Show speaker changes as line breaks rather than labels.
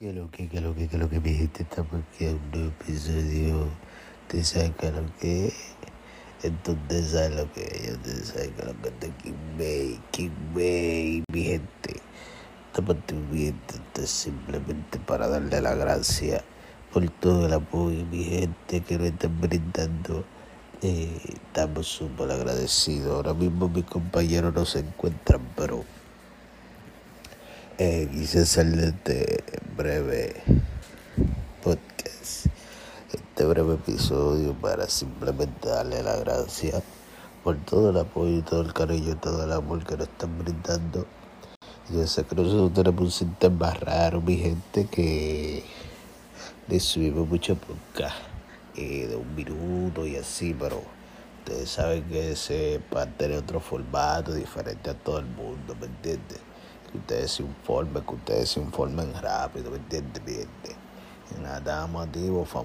Que lo que, que lo que, que lo que mi gente en un episodio. Saben que lo que Entonces saben lo que. Ustedes saben que lo que es de King Bay. King Bay, mi gente. Estamos mi gente. simplemente para darle la gracia por todo el apoyo, mi gente, que nos están brindando. Eh, estamos súper agradecidos. Ahora mismo mis compañeros no se encuentran, pero eh, quise hacerle este breve podcast, este breve episodio para simplemente darle la gracia por todo el apoyo todo el cariño todo el amor que nos están brindando. Yo sé que nosotros tenemos un sistema raro, mi gente, que le subimos mucho podcast eh, de un minuto y así, pero ustedes saben que ese parte de otro formato diferente a todo el mundo, ¿me entiendes? Que ustedes se informen, que ustedes se informen rápido, ¿me entiendes? Nada más digo,